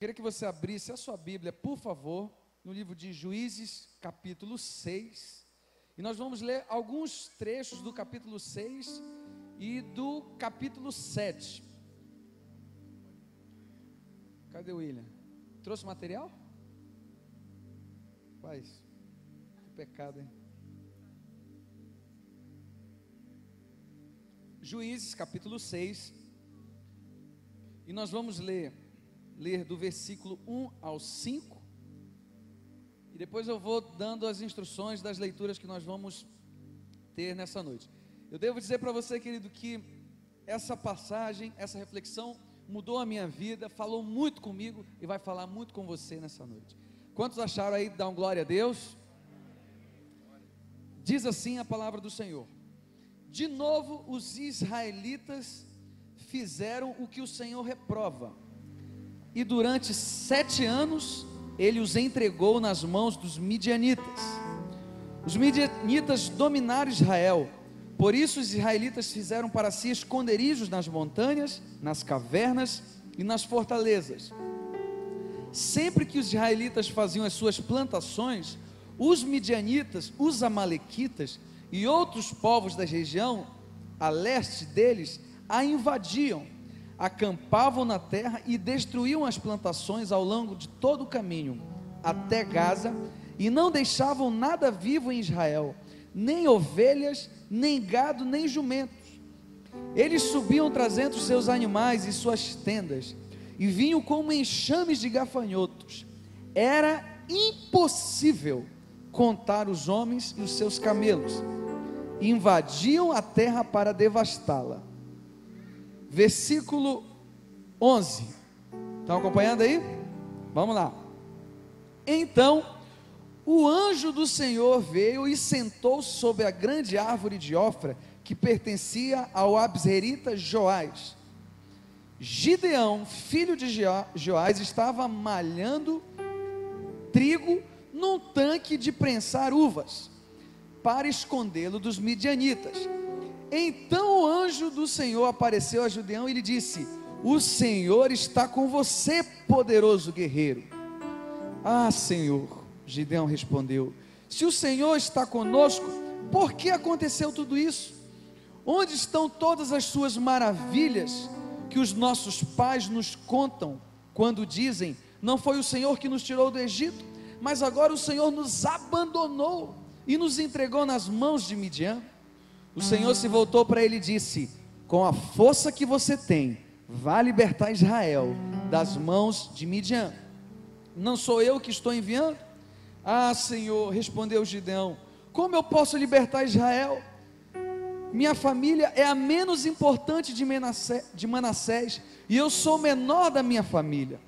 Queria que você abrisse a sua Bíblia, por favor, no livro de Juízes, capítulo 6. E nós vamos ler alguns trechos do capítulo 6 e do capítulo 7. Cadê o William? Trouxe material? Faz. Que pecado, hein? Juízes, capítulo 6. E nós vamos ler ler do versículo 1 ao 5. E depois eu vou dando as instruções das leituras que nós vamos ter nessa noite. Eu devo dizer para você, querido, que essa passagem, essa reflexão mudou a minha vida, falou muito comigo e vai falar muito com você nessa noite. Quantos acharam aí? Dá um glória a Deus. Diz assim a palavra do Senhor: De novo os israelitas fizeram o que o Senhor reprova e durante sete anos ele os entregou nas mãos dos midianitas. Os midianitas dominaram Israel, por isso os israelitas fizeram para si esconderijos nas montanhas, nas cavernas e nas fortalezas. Sempre que os israelitas faziam as suas plantações, os midianitas, os amalequitas e outros povos da região a leste deles a invadiam acampavam na terra e destruíam as plantações ao longo de todo o caminho, até Gaza, e não deixavam nada vivo em Israel, nem ovelhas, nem gado, nem jumentos. Eles subiam trazendo seus animais e suas tendas, e vinham como enxames de gafanhotos. Era impossível contar os homens e os seus camelos. Invadiam a terra para devastá-la versículo 11. Estão acompanhando aí? Vamos lá. Então, o anjo do Senhor veio e sentou sobre a grande árvore de Ofra, que pertencia ao Abzerita Joás. Gideão, filho de Joás, estava malhando trigo num tanque de prensar uvas, para escondê-lo dos midianitas. Então o anjo do Senhor apareceu a Judeão e lhe disse: O Senhor está com você, poderoso guerreiro. Ah, Senhor, Gideão respondeu: Se o Senhor está conosco, por que aconteceu tudo isso? Onde estão todas as suas maravilhas que os nossos pais nos contam quando dizem: Não foi o Senhor que nos tirou do Egito, mas agora o Senhor nos abandonou e nos entregou nas mãos de Midian? O Senhor se voltou para ele e disse: Com a força que você tem, vá libertar Israel das mãos de Midian. Não sou eu que estou enviando? Ah, Senhor, respondeu Gideão: Como eu posso libertar Israel? Minha família é a menos importante de Manassés, de Manassés e eu sou o menor da minha família.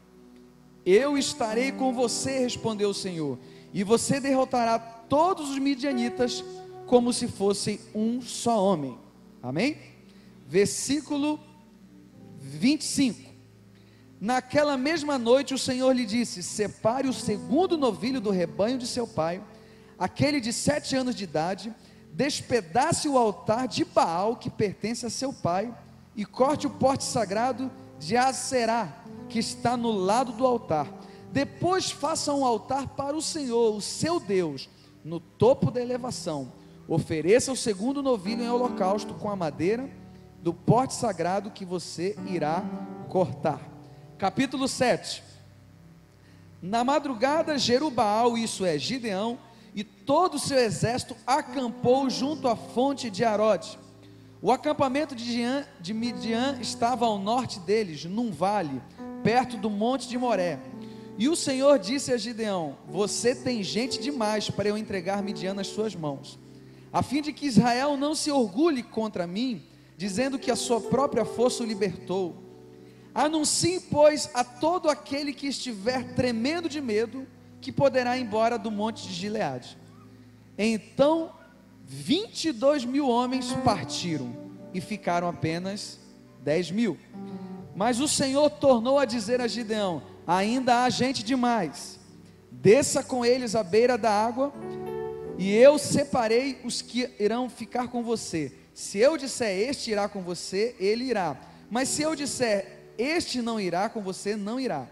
Eu estarei com você, respondeu o Senhor, e você derrotará todos os midianitas como se fossem um só homem. Amém? Versículo 25. Naquela mesma noite o Senhor lhe disse: Separe o segundo novilho do rebanho de seu pai, aquele de sete anos de idade, despedace o altar de Baal que pertence a seu pai, e corte o porte sagrado de Aserá, que está no lado do altar. Depois faça um altar para o Senhor, o seu Deus, no topo da elevação Ofereça o segundo novilho em holocausto com a madeira do porte sagrado que você irá cortar. Capítulo 7. Na madrugada, Jerubaal, isso é Gideão, e todo o seu exército acampou junto à fonte de Arode. O acampamento de, Dian, de Midian estava ao norte deles, num vale, perto do monte de Moré. E o Senhor disse a Gideão: Você tem gente demais para eu entregar Midian nas suas mãos a fim de que Israel não se orgulhe contra mim, dizendo que a sua própria força o libertou. Anuncie, pois, a todo aquele que estiver tremendo de medo, que poderá ir embora do monte de Gileade. Então, 22 mil homens partiram e ficaram apenas 10 mil. Mas o Senhor tornou a dizer a Gideão: Ainda há gente demais, desça com eles à beira da água e eu separei os que irão ficar com você. Se eu disser este irá com você, ele irá. Mas se eu disser este não irá com você, não irá.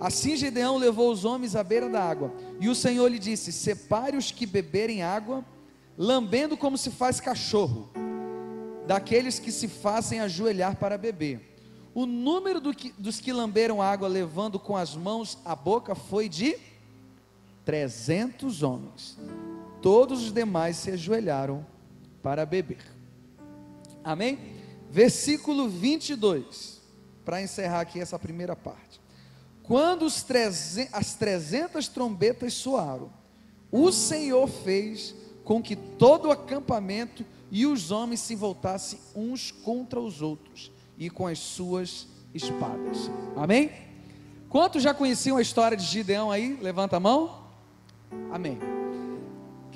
Assim Gideão levou os homens à beira da água, e o Senhor lhe disse: Separe os que beberem água, lambendo como se faz cachorro, daqueles que se fazem ajoelhar para beber. O número do que, dos que lamberam água levando com as mãos a boca foi de 300 homens. Todos os demais se ajoelharam para beber. Amém? Versículo 22, para encerrar aqui essa primeira parte. Quando os as trezentas trombetas soaram, o Senhor fez com que todo o acampamento e os homens se voltassem uns contra os outros e com as suas espadas. Amém? Quantos já conheciam a história de Gideão aí? Levanta a mão. Amém.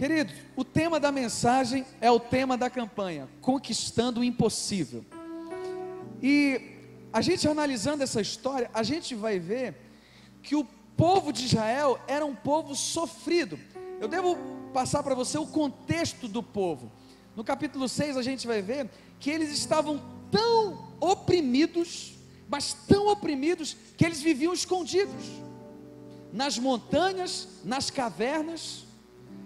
Queridos, o tema da mensagem é o tema da campanha, conquistando o impossível. E a gente analisando essa história, a gente vai ver que o povo de Israel era um povo sofrido. Eu devo passar para você o contexto do povo. No capítulo 6 a gente vai ver que eles estavam tão oprimidos, mas tão oprimidos que eles viviam escondidos nas montanhas, nas cavernas.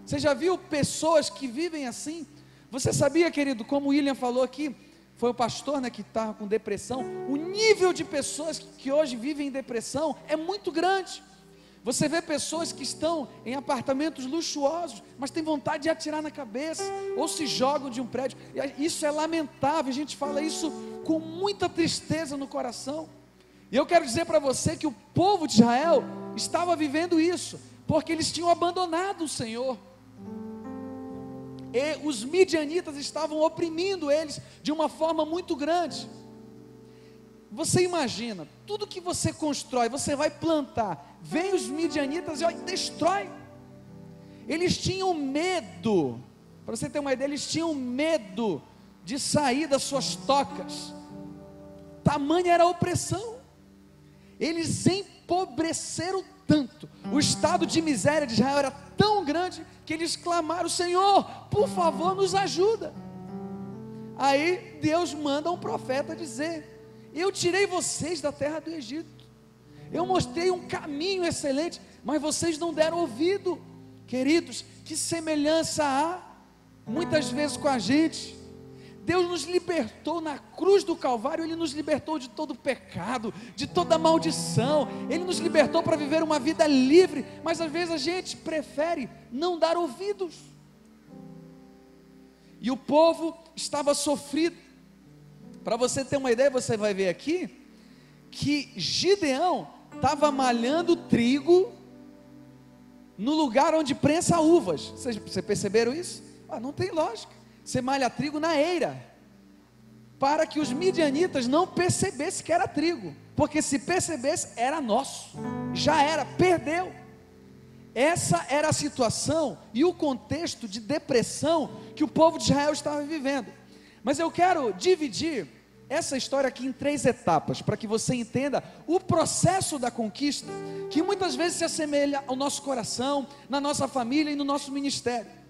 Você já viu pessoas que vivem assim? Você sabia, querido, como o William falou aqui, foi o pastor né, que estava com depressão. O nível de pessoas que hoje vivem em depressão é muito grande. Você vê pessoas que estão em apartamentos luxuosos, mas têm vontade de atirar na cabeça, ou se jogam de um prédio. Isso é lamentável, a gente fala isso com muita tristeza no coração. E eu quero dizer para você que o povo de Israel estava vivendo isso, porque eles tinham abandonado o Senhor e os midianitas estavam oprimindo eles de uma forma muito grande. Você imagina, tudo que você constrói, você vai plantar, vem os midianitas e ó, destrói. Eles tinham medo, para você ter uma ideia, eles tinham medo de sair das suas tocas. Tamanha era a opressão. Eles empobreceram tanto, o estado de miséria de Israel era tão grande que eles clamaram: Senhor, por favor, nos ajuda. Aí Deus manda um profeta dizer: Eu tirei vocês da terra do Egito, eu mostrei um caminho excelente, mas vocês não deram ouvido. Queridos, que semelhança há muitas vezes com a gente. Deus nos libertou na cruz do Calvário, Ele nos libertou de todo pecado, de toda maldição, Ele nos libertou para viver uma vida livre, mas às vezes a gente prefere não dar ouvidos. E o povo estava sofrido. Para você ter uma ideia, você vai ver aqui que Gideão estava malhando trigo no lugar onde prensa uvas. Vocês, vocês perceberam isso? Ah, não tem lógica. Você malha trigo na eira, para que os midianitas não percebessem que era trigo, porque se percebesse, era nosso, já era, perdeu. Essa era a situação e o contexto de depressão que o povo de Israel estava vivendo. Mas eu quero dividir essa história aqui em três etapas, para que você entenda o processo da conquista, que muitas vezes se assemelha ao nosso coração, na nossa família e no nosso ministério.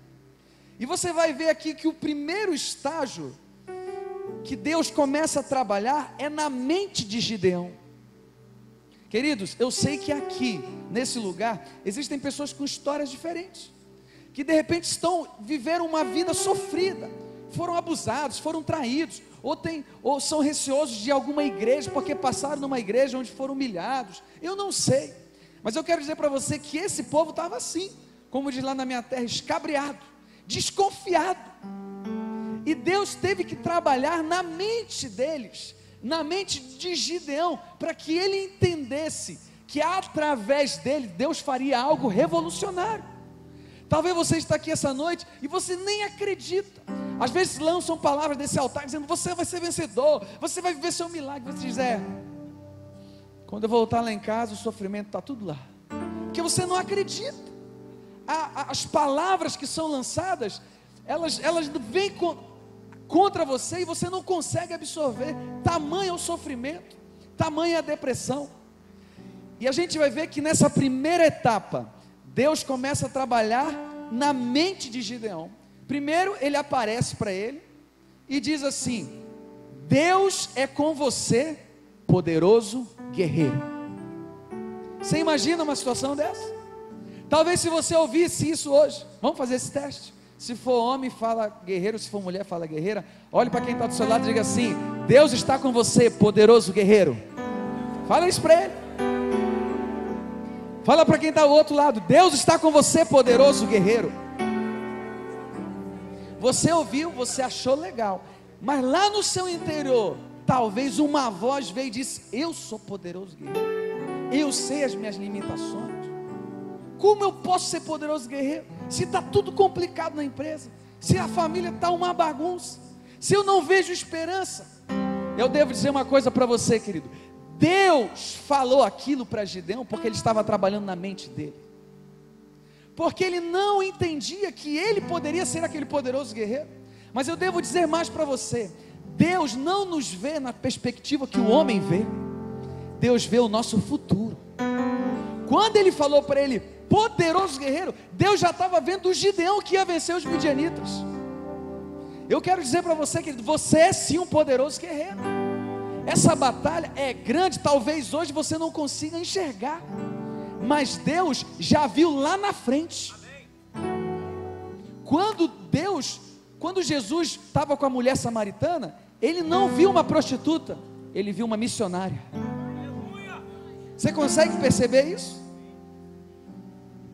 E você vai ver aqui que o primeiro estágio que Deus começa a trabalhar é na mente de Gideão. Queridos, eu sei que aqui, nesse lugar, existem pessoas com histórias diferentes, que de repente estão vivendo uma vida sofrida, foram abusados, foram traídos, ou, tem, ou são receosos de alguma igreja, porque passaram numa igreja onde foram humilhados. Eu não sei, mas eu quero dizer para você que esse povo estava assim, como diz lá na minha terra, escabriado desconfiado. E Deus teve que trabalhar na mente deles, na mente de Gideão, para que ele entendesse que através dele Deus faria algo revolucionário. Talvez você está aqui essa noite e você nem acredita. Às vezes lançam palavras desse altar dizendo: Você vai ser vencedor, você vai viver seu milagre. Você diz: É, quando eu voltar lá em casa, o sofrimento está tudo lá, porque você não acredita a, a, as palavras que são lançadas, elas, elas vêm co, contra você e você não consegue absorver. Tamanho é o sofrimento, tamanho é a depressão. E a gente vai ver que nessa primeira etapa, Deus começa a trabalhar na mente de Gideão. Primeiro, ele aparece para ele e diz assim: Deus é com você, poderoso guerreiro. Você imagina uma situação dessa? Talvez se você ouvisse isso hoje, vamos fazer esse teste. Se for homem, fala guerreiro, se for mulher, fala guerreira. Olhe para quem está do seu lado e diga assim: Deus está com você, poderoso guerreiro. Fala isso para ele. Fala para quem está do outro lado: Deus está com você, poderoso guerreiro. Você ouviu, você achou legal, mas lá no seu interior, talvez uma voz veio e disse: Eu sou poderoso guerreiro, eu sei as minhas limitações. Como eu posso ser poderoso guerreiro? Se está tudo complicado na empresa, se a família está uma bagunça, se eu não vejo esperança, eu devo dizer uma coisa para você, querido. Deus falou aquilo para Gideão porque ele estava trabalhando na mente dele porque ele não entendia que ele poderia ser aquele poderoso guerreiro. Mas eu devo dizer mais para você: Deus não nos vê na perspectiva que o homem vê, Deus vê o nosso futuro. Quando ele falou para ele, poderoso guerreiro, Deus já estava vendo o Gideão que ia vencer os midianitas. Eu quero dizer para você, querido, você é sim um poderoso guerreiro. Essa batalha é grande, talvez hoje você não consiga enxergar mas Deus já viu lá na frente. Quando Deus, quando Jesus estava com a mulher samaritana, ele não viu uma prostituta, ele viu uma missionária. Você consegue perceber isso?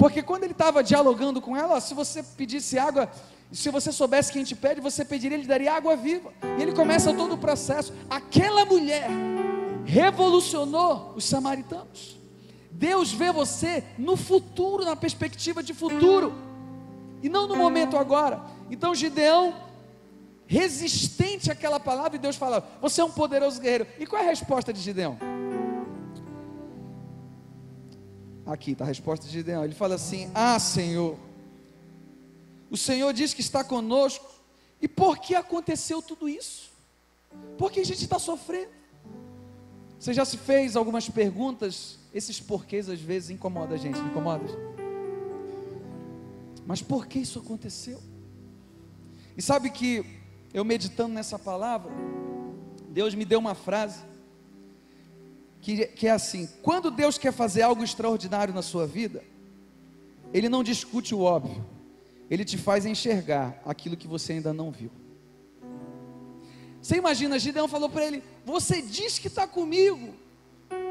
Porque quando ele estava dialogando com ela, se você pedisse água, se você soubesse quem te pede, você pediria, ele daria água viva. E ele começa todo o processo. Aquela mulher revolucionou os samaritanos. Deus vê você no futuro, na perspectiva de futuro, e não no momento agora. Então Gideão, resistente àquela palavra, e Deus fala: Você é um poderoso guerreiro. E qual é a resposta de Gideão? Aqui está a resposta de Gideão. Ele fala assim: Ah, Senhor, o Senhor diz que está conosco, e por que aconteceu tudo isso? Por que a gente está sofrendo? Você já se fez algumas perguntas esses porquês às vezes incomodam a gente, não incomoda? Mas por que isso aconteceu? E sabe que eu meditando nessa palavra, Deus me deu uma frase que, que é assim: quando Deus quer fazer algo extraordinário na sua vida, Ele não discute o óbvio, Ele te faz enxergar aquilo que você ainda não viu. Você imagina, Gideão falou para ele: Você diz que está comigo,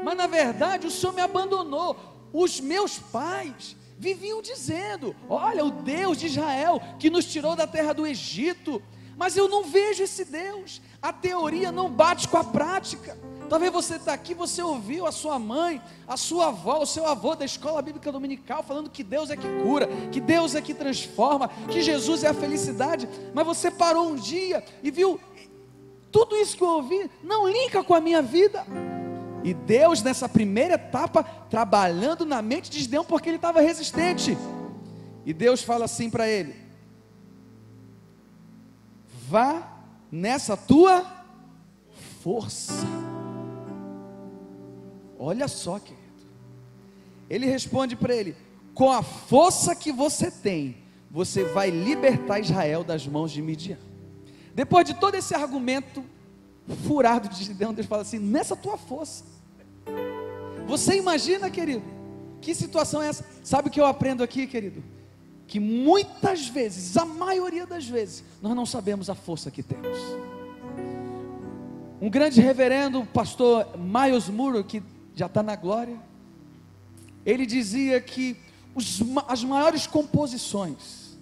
mas na verdade o Senhor me abandonou. Os meus pais viviam dizendo: Olha, o Deus de Israel que nos tirou da terra do Egito. Mas eu não vejo esse Deus. A teoria não bate com a prática. Talvez você está aqui, você ouviu a sua mãe, a sua avó, o seu avô da escola bíblica dominical falando que Deus é que cura, que Deus é que transforma, que Jesus é a felicidade. Mas você parou um dia e viu tudo isso que eu ouvi não linka com a minha vida. E Deus, nessa primeira etapa, trabalhando na mente de Gideão, porque ele estava resistente. E Deus fala assim para ele: Vá nessa tua força. Olha só, querido. Ele responde para ele: Com a força que você tem, você vai libertar Israel das mãos de Midian. Depois de todo esse argumento furado de Gideão, Deus fala assim: nessa tua força. Você imagina, querido, que situação é essa? Sabe o que eu aprendo aqui, querido? Que muitas vezes, a maioria das vezes, nós não sabemos a força que temos. Um grande reverendo, pastor Miles Muro, que já está na glória, ele dizia que os, as maiores composições,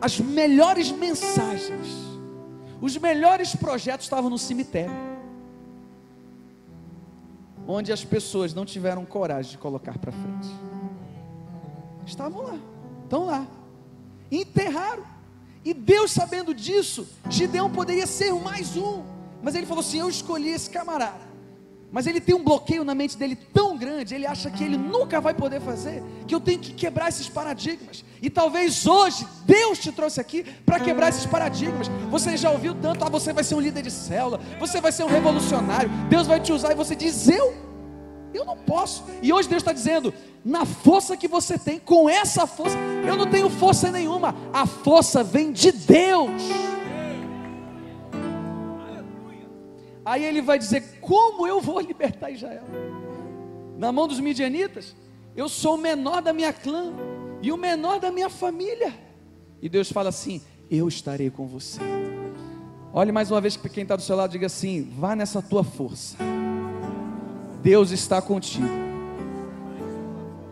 as melhores mensagens, os melhores projetos estavam no cemitério, onde as pessoas não tiveram coragem de colocar para frente. Estavam lá, estão lá, enterraram. E Deus, sabendo disso, Gideão poderia ser mais um, mas ele falou assim: Eu escolhi esse camarada mas ele tem um bloqueio na mente dele tão grande, ele acha que ele nunca vai poder fazer, que eu tenho que quebrar esses paradigmas. E talvez hoje Deus te trouxe aqui para quebrar esses paradigmas. Você já ouviu tanto, ah, você vai ser um líder de célula, você vai ser um revolucionário, Deus vai te usar, e você diz, eu? Eu não posso. E hoje Deus está dizendo, na força que você tem, com essa força, eu não tenho força nenhuma, a força vem de Deus. Aí ele vai dizer: Como eu vou libertar Israel? na mão dos midianitas, eu sou o menor da minha clã e o menor da minha família. E Deus fala assim: Eu estarei com você. Olhe mais uma vez para quem está do seu lado, diga assim: Vá nessa tua força. Deus está contigo.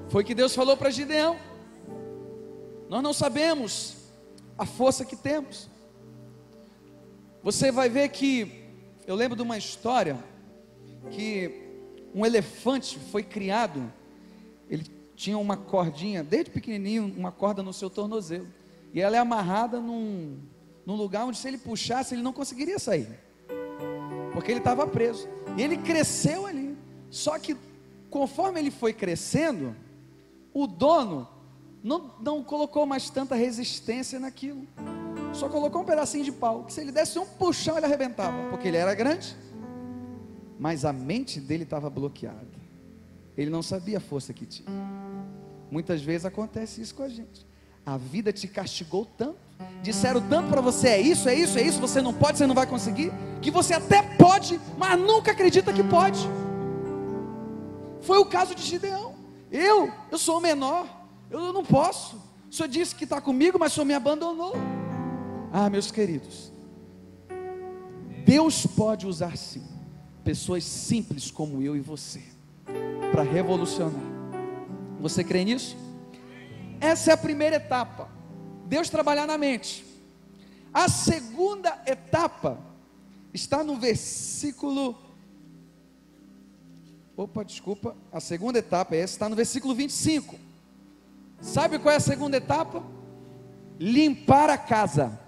Foi que Deus falou para Gideão. Nós não sabemos a força que temos. Você vai ver que eu lembro de uma história que um elefante foi criado, ele tinha uma cordinha, desde pequenininho, uma corda no seu tornozelo. E ela é amarrada num, num lugar onde se ele puxasse, ele não conseguiria sair. Porque ele estava preso. E ele cresceu ali. Só que conforme ele foi crescendo, o dono não, não colocou mais tanta resistência naquilo. Só colocou um pedacinho de pau, que se ele desse um puxão, ele arrebentava, porque ele era grande. Mas a mente dele estava bloqueada. Ele não sabia a força que tinha. Muitas vezes acontece isso com a gente. A vida te castigou tanto, disseram tanto para você: é isso, é isso, é isso, você não pode, você não vai conseguir, que você até pode, mas nunca acredita que pode. Foi o caso de Gideão. Eu, eu sou o menor, eu não posso. O senhor disse que está comigo, mas o senhor me abandonou. Ah, meus queridos, Deus pode usar sim pessoas simples como eu e você para revolucionar. Você crê nisso? Essa é a primeira etapa. Deus trabalhar na mente. A segunda etapa está no versículo. Opa, desculpa. A segunda etapa é essa, está no versículo 25. Sabe qual é a segunda etapa? Limpar a casa.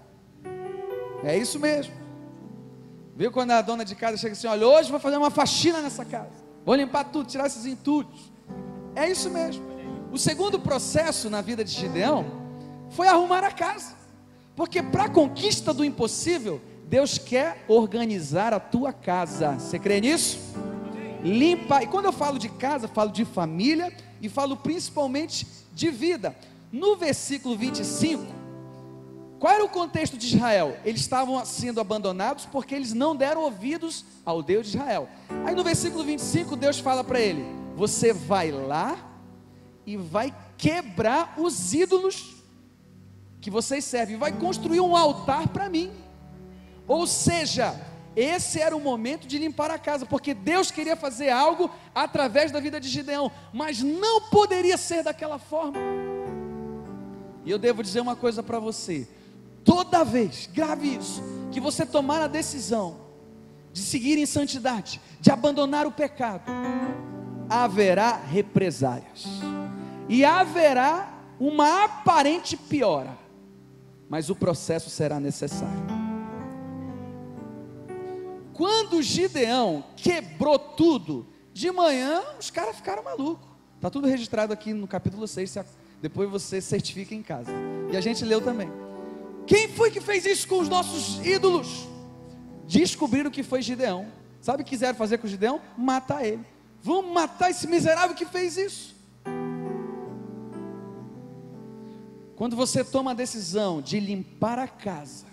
É isso mesmo. Viu quando a dona de casa chega assim: olha, hoje vou fazer uma faxina nessa casa. Vou limpar tudo, tirar esses entulhos. É isso mesmo. O segundo processo na vida de Gideão foi arrumar a casa. Porque para a conquista do impossível, Deus quer organizar a tua casa. Você crê nisso? Limpa. E quando eu falo de casa, falo de família e falo principalmente de vida. No versículo 25, qual era o contexto de Israel? Eles estavam sendo abandonados porque eles não deram ouvidos ao Deus de Israel. Aí no versículo 25, Deus fala para ele: Você vai lá e vai quebrar os ídolos que vocês servem, vai construir um altar para mim. Ou seja, esse era o momento de limpar a casa, porque Deus queria fazer algo através da vida de Gideão, mas não poderia ser daquela forma. E eu devo dizer uma coisa para você: toda vez, grave isso, que você tomar a decisão de seguir em santidade, de abandonar o pecado, haverá represárias, e haverá uma aparente piora, mas o processo será necessário. Quando Gideão quebrou tudo, de manhã os caras ficaram malucos. Está tudo registrado aqui no capítulo 6, depois você certifica em casa. E a gente leu também. Quem foi que fez isso com os nossos ídolos? Descobriram que foi Gideão. Sabe o que quiseram fazer com Gideão? Matar ele. Vamos matar esse miserável que fez isso. Quando você toma a decisão de limpar a casa,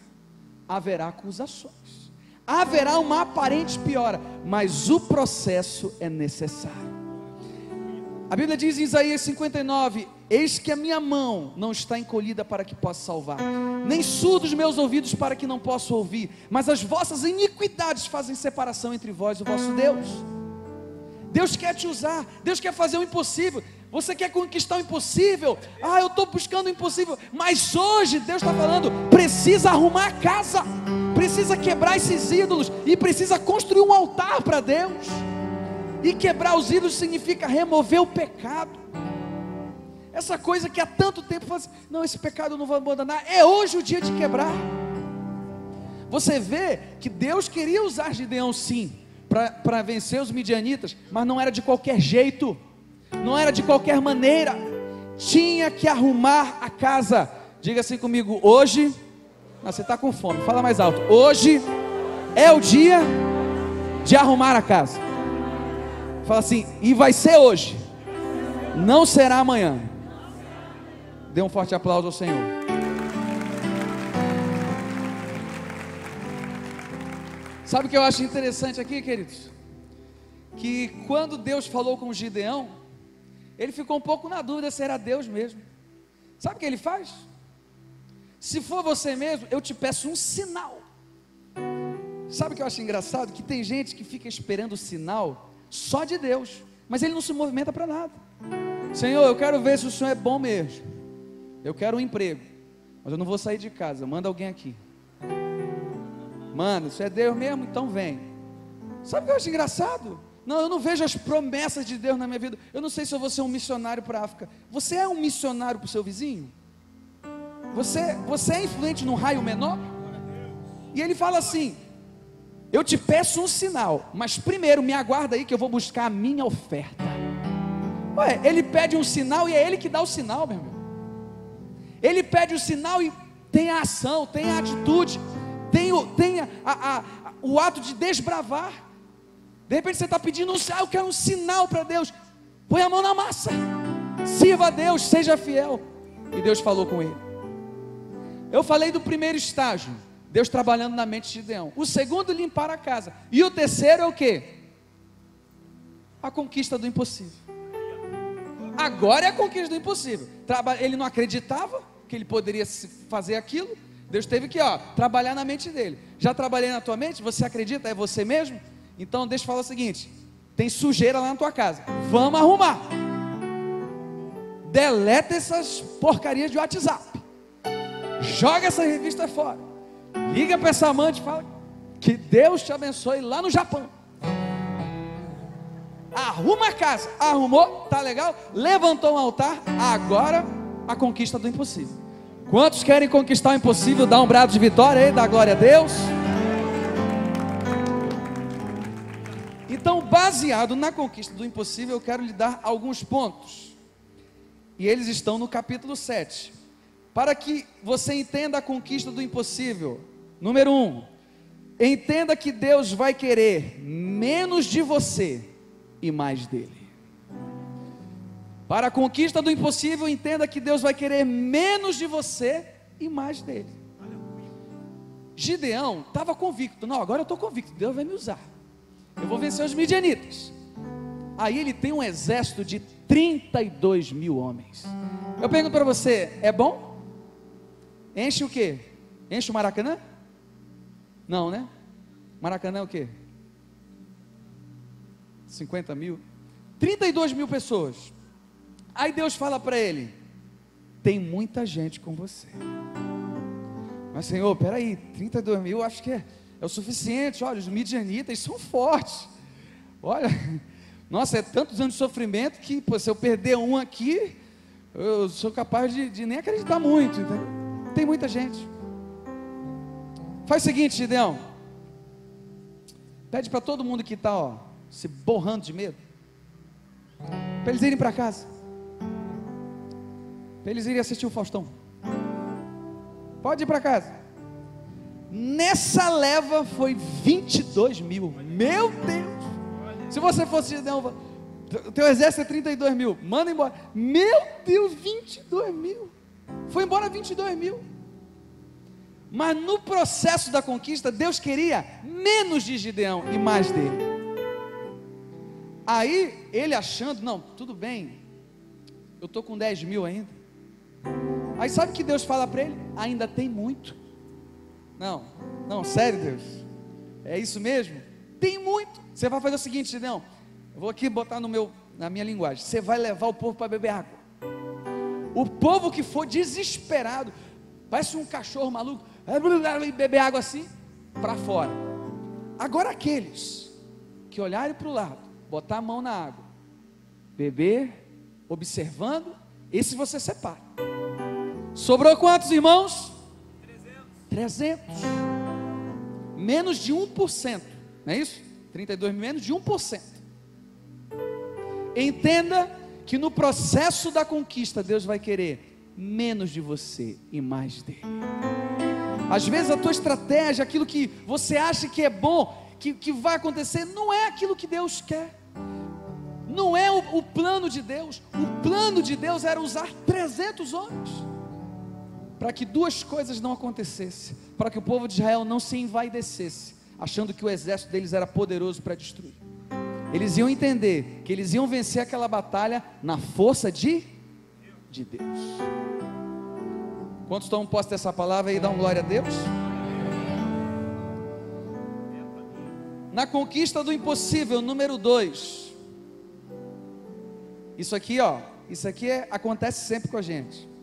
haverá acusações, haverá uma aparente piora, mas o processo é necessário. A Bíblia diz em Isaías 59: Eis que a minha mão não está encolhida para que possa salvar, nem surdos meus ouvidos para que não possa ouvir, mas as vossas iniquidades fazem separação entre vós e o vosso Deus. Deus quer te usar, Deus quer fazer o impossível. Você quer conquistar o impossível? Ah, eu estou buscando o impossível. Mas hoje Deus está falando: precisa arrumar a casa, precisa quebrar esses ídolos e precisa construir um altar para Deus. E quebrar os ídolos significa remover o pecado. Essa coisa que há tanto tempo faz, assim, não, esse pecado eu não vou abandonar. É hoje o dia de quebrar. Você vê que Deus queria usar Gideão sim, para vencer os midianitas, mas não era de qualquer jeito, não era de qualquer maneira. Tinha que arrumar a casa. Diga assim comigo, hoje. Não, você está com fome, fala mais alto. Hoje é o dia de arrumar a casa. Fala assim, e vai ser hoje, não será amanhã. Dê um forte aplauso ao Senhor. Sabe o que eu acho interessante aqui, queridos? que quando Deus falou com Gideão, ele ficou um pouco na dúvida se era Deus mesmo. Sabe o que ele faz? Se for você mesmo, eu te peço um sinal. Sabe o que eu acho engraçado? Que tem gente que fica esperando o sinal só de Deus, mas ele não se movimenta para nada. Senhor, eu quero ver se o Senhor é bom mesmo. Eu quero um emprego, mas eu não vou sair de casa. Manda alguém aqui. Mano, se é Deus mesmo, então vem. Sabe o que eu acho engraçado? Não, eu não vejo as promessas de Deus na minha vida. Eu não sei se eu vou ser um missionário para a África. Você é um missionário para o seu vizinho? Você, você é influente num raio menor? E ele fala assim: Eu te peço um sinal, mas primeiro me aguarda aí que eu vou buscar a minha oferta. Ué, ele pede um sinal e é ele que dá o sinal, meu irmão. Ele pede o sinal e tem a ação, tem a atitude, tem o, tem a, a, a, o ato de desbravar. De repente você está pedindo um sinal, eu quero um sinal para Deus. Põe a mão na massa, sirva a Deus, seja fiel. E Deus falou com ele. Eu falei do primeiro estágio, Deus trabalhando na mente de Gideão. O segundo, limpar a casa. E o terceiro é o que? A conquista do impossível. Agora é a conquista do impossível. Ele não acreditava que ele poderia fazer aquilo. Deus teve que ó, trabalhar na mente dele. Já trabalhei na tua mente? Você acredita? É você mesmo? Então deixa eu falar o seguinte: tem sujeira lá na tua casa. Vamos arrumar. Deleta essas porcarias de WhatsApp. Joga essa revista fora. Liga para essa amante e fala que Deus te abençoe lá no Japão. Arruma a casa. Arrumou, tá legal? Levantou um altar. Agora a conquista do impossível. Quantos querem conquistar o impossível? Dá um brado de vitória aí, dá glória a Deus. Então, baseado na conquista do impossível, eu quero lhe dar alguns pontos. E eles estão no capítulo 7 para que você entenda a conquista do impossível. Número um, entenda que Deus vai querer menos de você e mais dele. Para a conquista do impossível, entenda que Deus vai querer menos de você e mais dele. Gideão estava convicto, não, agora eu estou convicto, Deus vai me usar. Eu vou vencer os midianitas. Aí ele tem um exército de 32 mil homens. Eu pergunto para você, é bom? Enche o quê? Enche o Maracanã? Não, né? Maracanã é o quê? 50 mil? 32 mil pessoas. Aí Deus fala para ele: tem muita gente com você. Mas Senhor, peraí, 32 mil acho que é, é o suficiente. Olha, os midianitas são fortes. Olha, nossa, é tantos anos de sofrimento que pô, se eu perder um aqui, eu sou capaz de, de nem acreditar muito. Tem muita gente. Faz o seguinte, Gideão. Pede para todo mundo que está, se borrando de medo, para eles irem para casa, para eles irem assistir o Faustão. Pode ir para casa. Nessa leva foi 22 mil. Meu Deus! Se você fosse Gideão, o teu exército é 32 mil, manda embora. Meu Deus, 22 mil. Foi embora 22 mil. Mas no processo da conquista, Deus queria menos de Gideão e mais dele. Aí, ele achando, não, tudo bem, eu estou com 10 mil ainda. Aí sabe que Deus fala para ele? Ainda tem muito. Não, não, sério, Deus. É isso mesmo? Tem muito. Você vai fazer o seguinte, Gideão. Eu vou aqui botar no meu, na minha linguagem. Você vai levar o povo para beber água. O povo que for desesperado, parece um cachorro maluco, beber água assim, para fora. Agora aqueles que olharem para o lado, botar a mão na água, beber, observando, esse você separa. Sobrou quantos irmãos? 300. 300. Menos de 1%, não é isso? 32 menos de 1%. Entenda que no processo da conquista Deus vai querer menos de você e mais dele. Às vezes a tua estratégia, aquilo que você acha que é bom, que, que vai acontecer, não é aquilo que Deus quer. Não é o, o plano de Deus. O plano de Deus era usar 300 homens para que duas coisas não acontecessem, para que o povo de Israel não se envaidecesse, achando que o exército deles era poderoso para destruir. eles iam entender que eles iam vencer aquela batalha na força de, de Deus. Quantos estão posse dessa palavra aí? Dão glória a Deus. Na conquista do impossível, número 2. Isso aqui, ó, isso aqui é, acontece sempre com a gente.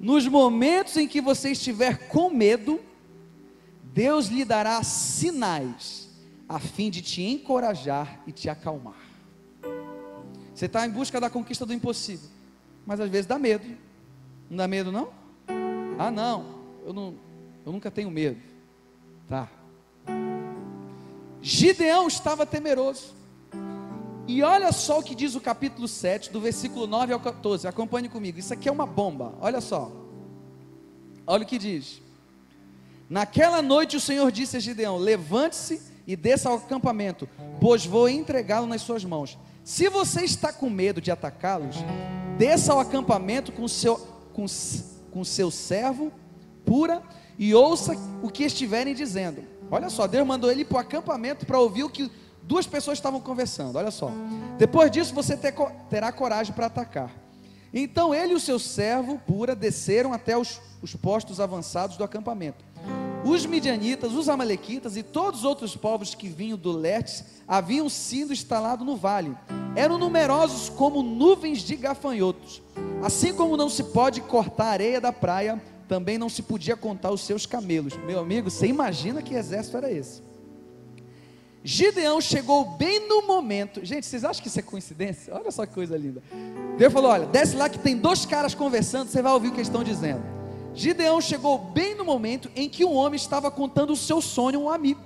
Nos momentos em que você estiver com medo, Deus lhe dará sinais a fim de te encorajar e te acalmar. Você está em busca da conquista do impossível, mas às vezes dá medo. Não dá medo, não? Ah, não, eu, não, eu nunca tenho medo. Tá. Gideão estava temeroso. E olha só o que diz o capítulo 7, do versículo 9 ao 14. Acompanhe comigo. Isso aqui é uma bomba. Olha só. Olha o que diz. Naquela noite o Senhor disse a Gideão: Levante-se e desça ao acampamento, pois vou entregá-lo nas suas mãos. Se você está com medo de atacá-los, desça ao acampamento com seu, com, com seu servo pura e ouça o que estiverem dizendo. Olha só, Deus mandou ele para o acampamento para ouvir o que duas pessoas estavam conversando. Olha só. Depois disso, você ter, terá coragem para atacar. Então ele e o seu servo pura desceram até os, os postos avançados do acampamento. Os midianitas, os amalequitas e todos os outros povos que vinham do leste haviam sido instalados no vale. Eram numerosos como nuvens de gafanhotos. Assim como não se pode cortar a areia da praia, também não se podia contar os seus camelos. Meu amigo, você imagina que exército era esse? Gideão chegou bem no momento. Gente, vocês acham que isso é coincidência? Olha só que coisa linda. Deus falou: olha, desce lá que tem dois caras conversando, você vai ouvir o que eles estão dizendo. Gideão chegou bem no momento em que um homem estava contando o seu sonho a um amigo.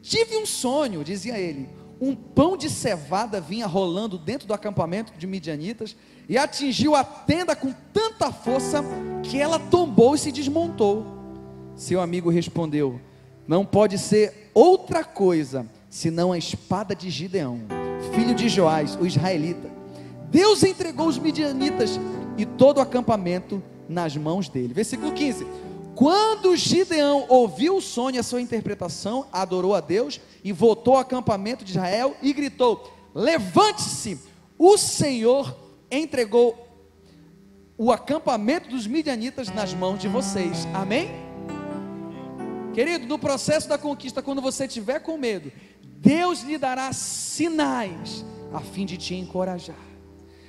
Tive um sonho, dizia ele. Um pão de cevada vinha rolando dentro do acampamento de midianitas e atingiu a tenda com tanta força que ela tombou e se desmontou. Seu amigo respondeu: Não pode ser outra coisa senão a espada de Gideão, filho de Joás, o israelita. Deus entregou os midianitas e todo o acampamento nas mãos dele. Versículo 15. Quando Gideão ouviu o sonho e a sua interpretação, adorou a Deus e voltou ao acampamento de Israel e gritou: Levante-se, o Senhor entregou o acampamento dos midianitas nas mãos de vocês. Amém? Querido, no processo da conquista, quando você estiver com medo, Deus lhe dará sinais a fim de te encorajar.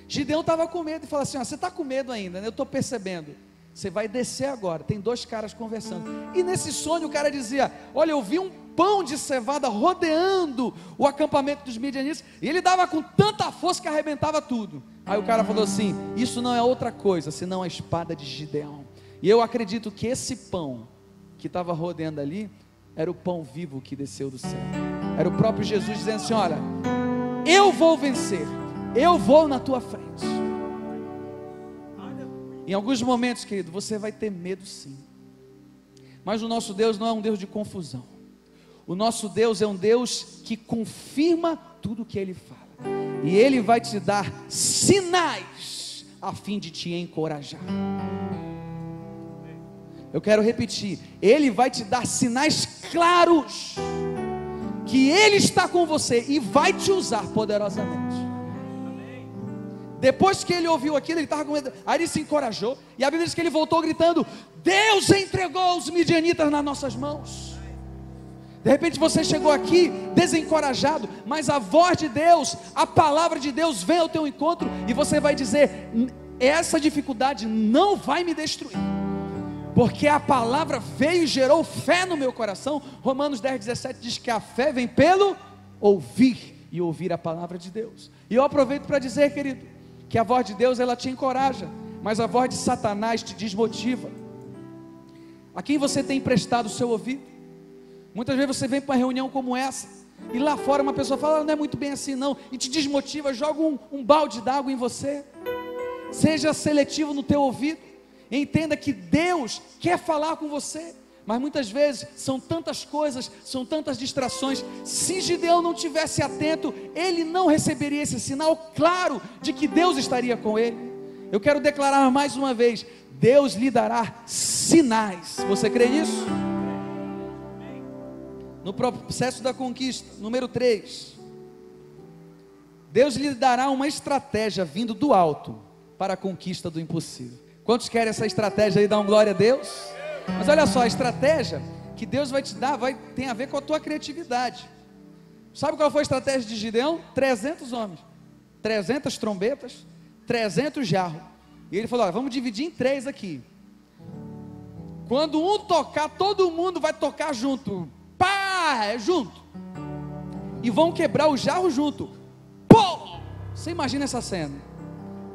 Gideão estava com medo e falou assim: ó, Você está com medo ainda, né? eu estou percebendo. Você vai descer agora. Tem dois caras conversando. E nesse sonho o cara dizia: Olha, eu vi um pão de cevada rodeando o acampamento dos midianitas. E ele dava com tanta força que arrebentava tudo. Aí o cara falou assim: Isso não é outra coisa senão a espada de Gideão. E eu acredito que esse pão que estava rodeando ali era o pão vivo que desceu do céu. Era o próprio Jesus dizendo assim: Olha, eu vou vencer, eu vou na tua frente. Em alguns momentos, querido, você vai ter medo sim. Mas o nosso Deus não é um Deus de confusão. O nosso Deus é um Deus que confirma tudo o que ele fala. E ele vai te dar sinais a fim de te encorajar. Eu quero repetir: Ele vai te dar sinais claros que Ele está com você e vai te usar poderosamente. Depois que ele ouviu aquilo, ele estava com medo, aí ele se encorajou, e a Bíblia diz que ele voltou gritando: Deus entregou os midianitas nas nossas mãos. De repente você chegou aqui desencorajado, mas a voz de Deus, a palavra de Deus vem ao teu encontro e você vai dizer: essa dificuldade não vai me destruir porque a palavra veio e gerou fé no meu coração. Romanos 10, 17 diz que a fé vem pelo ouvir e ouvir a palavra de Deus. E eu aproveito para dizer, querido, que a voz de Deus ela te encoraja, mas a voz de Satanás te desmotiva. A quem você tem emprestado o seu ouvido? Muitas vezes você vem para uma reunião como essa, e lá fora uma pessoa fala, não é muito bem assim não, e te desmotiva, joga um, um balde d'água em você. Seja seletivo no teu ouvido. Entenda que Deus quer falar com você, mas muitas vezes são tantas coisas, são tantas distrações. Se Gideão não tivesse atento, ele não receberia esse sinal claro de que Deus estaria com ele. Eu quero declarar mais uma vez: Deus lhe dará sinais. Você crê nisso? No processo da conquista, número 3. Deus lhe dará uma estratégia vindo do alto para a conquista do impossível. Quantos querem essa estratégia aí? Dá um glória a Deus. Mas olha só, a estratégia que Deus vai te dar vai, tem a ver com a tua criatividade. Sabe qual foi a estratégia de Gideão? 300 homens, 300 trombetas, 300 jarros. E ele falou: olha, vamos dividir em três aqui. Quando um tocar, todo mundo vai tocar junto. Pá, é junto. E vão quebrar o jarro junto. Pô! Você imagina essa cena?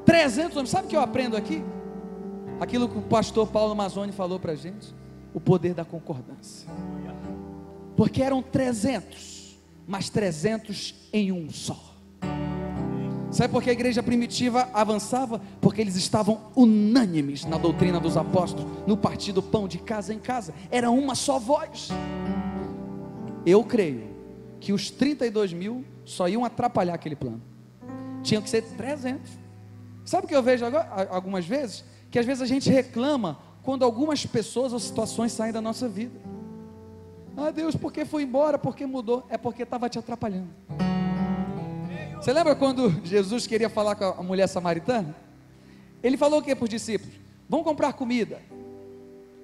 300 homens. Sabe o que eu aprendo aqui? Aquilo que o pastor Paulo Mazzoni falou para a gente. O poder da concordância. Porque eram 300, mas 300 em um só. Sabe por que a igreja primitiva avançava? Porque eles estavam unânimes na doutrina dos apóstolos, no partido pão de casa em casa, era uma só voz. Eu creio que os 32 mil só iam atrapalhar aquele plano, tinham que ser 300. Sabe o que eu vejo agora, algumas vezes? Que às vezes a gente reclama quando algumas pessoas ou situações saem da nossa vida. Ah, Deus, por que foi embora? Por que mudou? É porque estava te atrapalhando. Você lembra quando Jesus queria falar com a mulher samaritana? Ele falou o que para os discípulos? Vão comprar comida.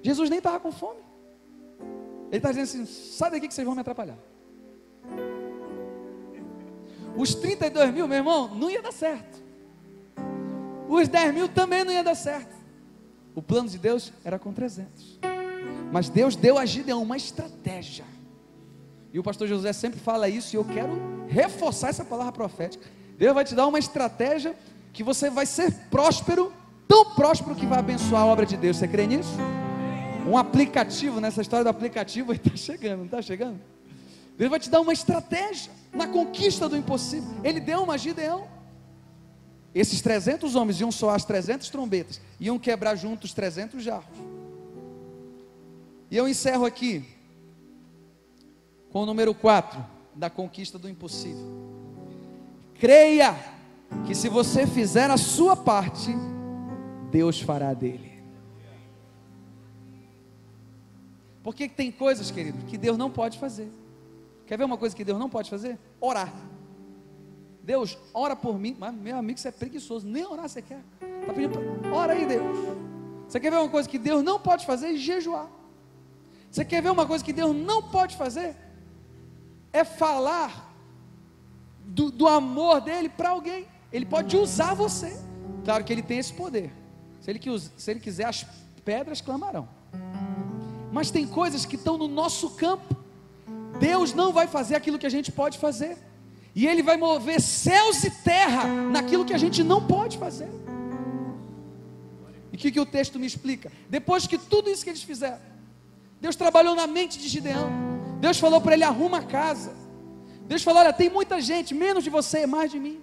Jesus nem estava com fome. Ele está dizendo assim: sai daqui que vocês vão me atrapalhar. Os 32 mil, meu irmão, não ia dar certo. Os 10 mil também não ia dar certo. O plano de Deus era com 300. Mas Deus deu a Gideão uma estratégia. E o pastor José sempre fala isso, e eu quero reforçar essa palavra profética. Deus vai te dar uma estratégia que você vai ser próspero, tão próspero que vai abençoar a obra de Deus. Você crê nisso? Um aplicativo, nessa história do aplicativo, está chegando, não está chegando? Deus vai te dar uma estratégia na conquista do impossível. Ele deu uma Gideão. Esses 300 homens iam soar as 300 trombetas, iam quebrar juntos 300 jarros. E eu encerro aqui com o número 4 da conquista do impossível. Creia que se você fizer a sua parte, Deus fará dele. Porque tem coisas, querido, que Deus não pode fazer. Quer ver uma coisa que Deus não pode fazer? Orar. Deus, ora por mim. Mas, meu amigo, você é preguiçoso. Nem orar você quer. Está pedindo. Ora aí, Deus. Você quer ver uma coisa que Deus não pode fazer? Jejuar. Você quer ver uma coisa que Deus não pode fazer? é falar do, do amor dele para alguém. Ele pode usar você. Claro que ele tem esse poder. Se ele, se ele quiser, as pedras clamarão. Mas tem coisas que estão no nosso campo. Deus não vai fazer aquilo que a gente pode fazer. E Ele vai mover céus e terra naquilo que a gente não pode fazer. E o que, que o texto me explica? Depois que tudo isso que eles fizeram, Deus trabalhou na mente de Gideão. Deus falou para ele: arruma a casa. Deus falou: olha, tem muita gente, menos de você, mais de mim.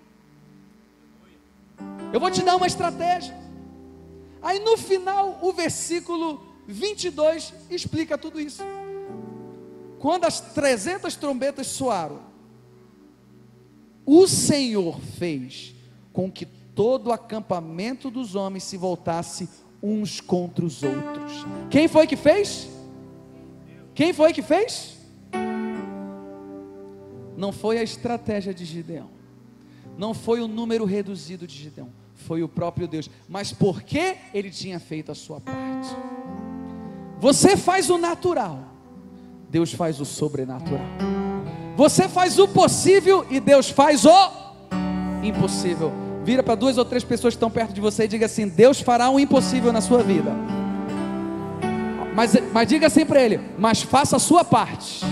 Eu vou te dar uma estratégia. Aí no final, o versículo 22 explica tudo isso. Quando as 300 trombetas soaram, o Senhor fez com que todo o acampamento dos homens se voltasse uns contra os outros. Quem foi que fez? Quem foi que fez? não foi a estratégia de Gideão, não foi o número reduzido de Gideão, foi o próprio Deus, mas porque ele tinha feito a sua parte. Você faz o natural, Deus faz o sobrenatural. Você faz o possível e Deus faz o impossível. Vira para duas ou três pessoas que estão perto de você e diga assim: Deus fará o impossível na sua vida. Mas, mas diga assim para ele: mas faça a sua parte.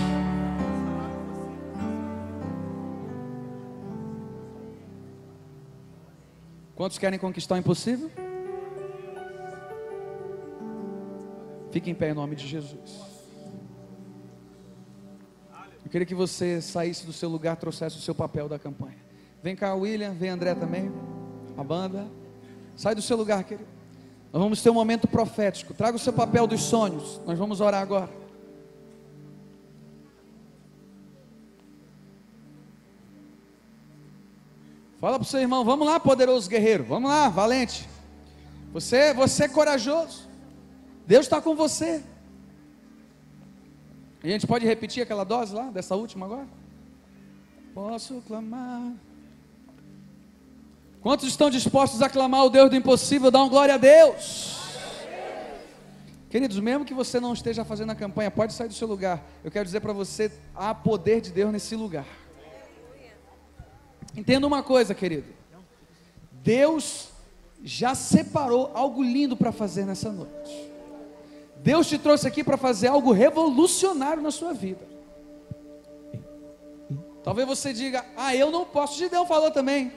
Quantos querem conquistar o impossível? Fique em pé em nome de Jesus. Eu queria que você saísse do seu lugar, trouxesse o seu papel da campanha. Vem cá, William, vem André também, a banda. Sai do seu lugar, querido. Nós vamos ter um momento profético. Traga o seu papel dos sonhos. Nós vamos orar agora. Fala para o seu irmão, vamos lá, poderoso guerreiro, vamos lá, valente. Você, você é corajoso. Deus está com você. A gente pode repetir aquela dose lá, dessa última agora? Posso clamar. Quantos estão dispostos a clamar o Deus do impossível? Dá uma glória a Deus. Queridos, mesmo que você não esteja fazendo a campanha, pode sair do seu lugar. Eu quero dizer para você, há poder de Deus nesse lugar. Entenda uma coisa, querido. Deus já separou algo lindo para fazer nessa noite. Deus te trouxe aqui para fazer algo revolucionário na sua vida. Talvez você diga, ah, eu não posso. Gideão falou também.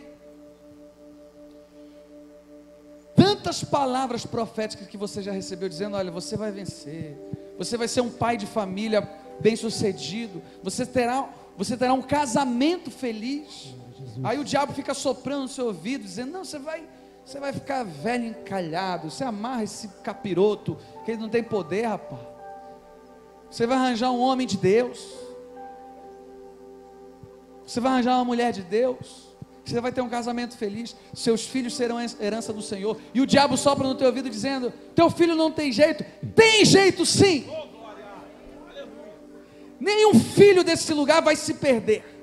tantas palavras proféticas que você já recebeu, dizendo: olha, você vai vencer, você vai ser um pai de família bem-sucedido, você terá, você terá um casamento feliz. Aí o diabo fica soprando no seu ouvido, dizendo: não, você vai, você vai ficar velho encalhado, você amarra esse capiroto, que ele não tem poder, rapaz. Você vai arranjar um homem de Deus, você vai arranjar uma mulher de Deus. Você vai ter um casamento feliz, seus filhos serão herança do Senhor. E o diabo sopra no teu ouvido dizendo: Teu filho não tem jeito. Tem jeito sim. Nenhum filho desse lugar vai se perder.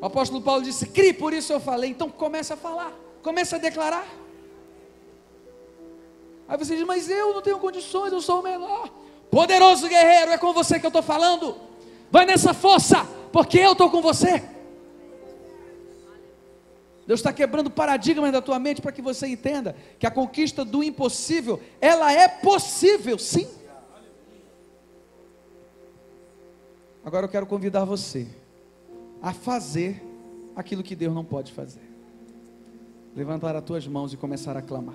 O apóstolo Paulo disse: Crie, por isso eu falei. Então comece a falar, comece a declarar. Aí você diz: Mas eu não tenho condições, eu sou o menor. Poderoso guerreiro, é com você que eu estou falando. Vai nessa força porque eu estou com você. Deus está quebrando paradigmas da tua mente para que você entenda que a conquista do impossível, ela é possível, sim. Agora eu quero convidar você a fazer aquilo que Deus não pode fazer. Levantar as tuas mãos e começar a clamar.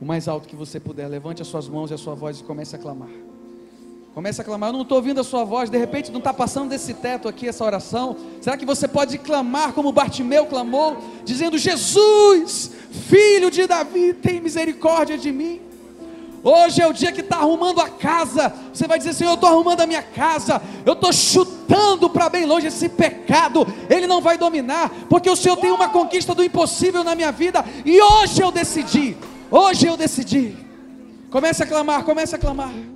O mais alto que você puder, levante as suas mãos e a sua voz e comece a clamar. Comece a clamar. Eu não estou ouvindo a sua voz. De repente não está passando desse teto aqui essa oração. Será que você pode clamar como Bartimeu clamou, dizendo: Jesus, filho de Davi, tem misericórdia de mim. Hoje é o dia que está arrumando a casa. Você vai dizer: Senhor, eu estou arrumando a minha casa. Eu estou chutando para bem longe esse pecado. Ele não vai dominar, porque o Senhor tem uma conquista do impossível na minha vida. E hoje eu decidi. Hoje eu decidi. Comece a clamar, comece a clamar.